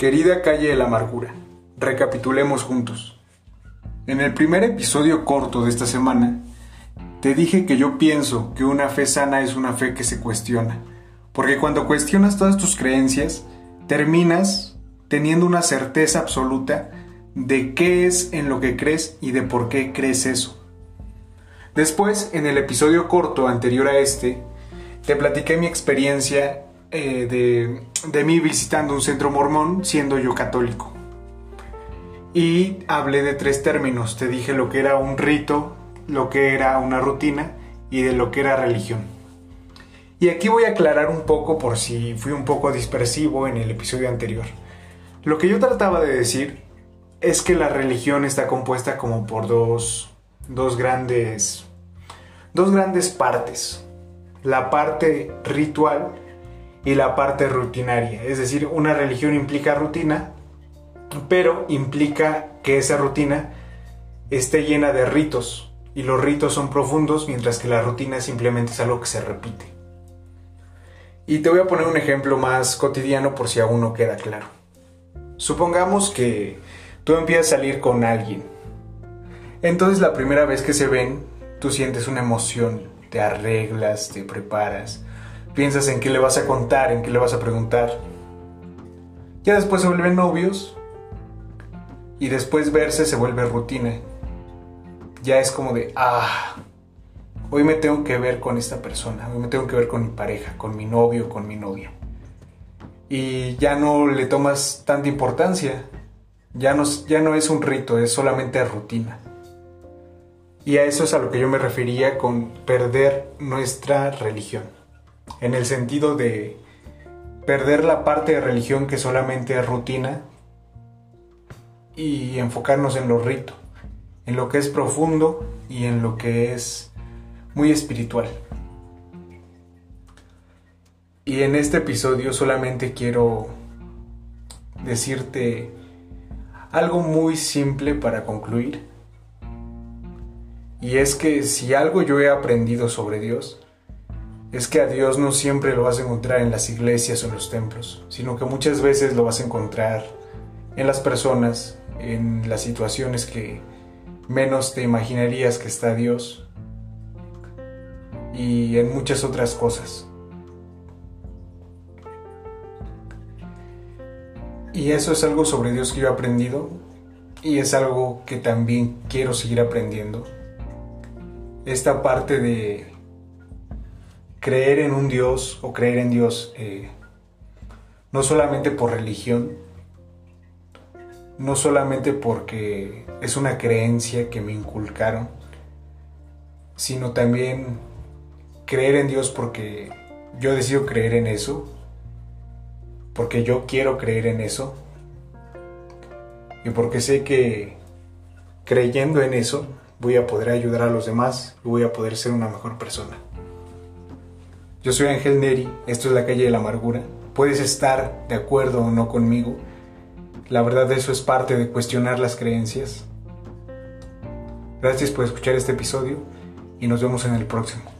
Querida calle de la amargura, recapitulemos juntos. En el primer episodio corto de esta semana, te dije que yo pienso que una fe sana es una fe que se cuestiona, porque cuando cuestionas todas tus creencias, terminas teniendo una certeza absoluta de qué es en lo que crees y de por qué crees eso. Después, en el episodio corto anterior a este, te platiqué mi experiencia eh, de, de mí visitando un centro mormón siendo yo católico. Y hablé de tres términos. Te dije lo que era un rito, lo que era una rutina y de lo que era religión. Y aquí voy a aclarar un poco por si fui un poco dispersivo en el episodio anterior. Lo que yo trataba de decir es que la religión está compuesta como por dos, dos grandes dos grandes partes. La parte ritual y la parte rutinaria. Es decir, una religión implica rutina, pero implica que esa rutina esté llena de ritos. Y los ritos son profundos, mientras que la rutina simplemente es algo que se repite. Y te voy a poner un ejemplo más cotidiano por si aún no queda claro. Supongamos que tú empiezas a salir con alguien. Entonces la primera vez que se ven, tú sientes una emoción, te arreglas, te preparas, piensas en qué le vas a contar, en qué le vas a preguntar. Ya después se vuelven novios y después verse se vuelve rutina. Ya es como de, ah, hoy me tengo que ver con esta persona, hoy me tengo que ver con mi pareja, con mi novio, con mi novia. Y ya no le tomas tanta importancia, ya no, ya no es un rito, es solamente rutina. Y a eso es a lo que yo me refería con perder nuestra religión en el sentido de perder la parte de religión que solamente es rutina y enfocarnos en lo rito, en lo que es profundo y en lo que es muy espiritual. Y en este episodio solamente quiero decirte algo muy simple para concluir. Y es que si algo yo he aprendido sobre Dios, es que a Dios no siempre lo vas a encontrar en las iglesias o en los templos, sino que muchas veces lo vas a encontrar en las personas, en las situaciones que menos te imaginarías que está Dios y en muchas otras cosas. Y eso es algo sobre Dios que yo he aprendido y es algo que también quiero seguir aprendiendo. Esta parte de creer en un Dios o creer en Dios eh, no solamente por religión, no solamente porque es una creencia que me inculcaron, sino también creer en Dios porque yo decido creer en eso, porque yo quiero creer en eso, y porque sé que creyendo en eso voy a poder ayudar a los demás y voy a poder ser una mejor persona. Yo soy Ángel Neri, esto es la calle de la amargura. Puedes estar de acuerdo o no conmigo. La verdad eso es parte de cuestionar las creencias. Gracias por escuchar este episodio y nos vemos en el próximo.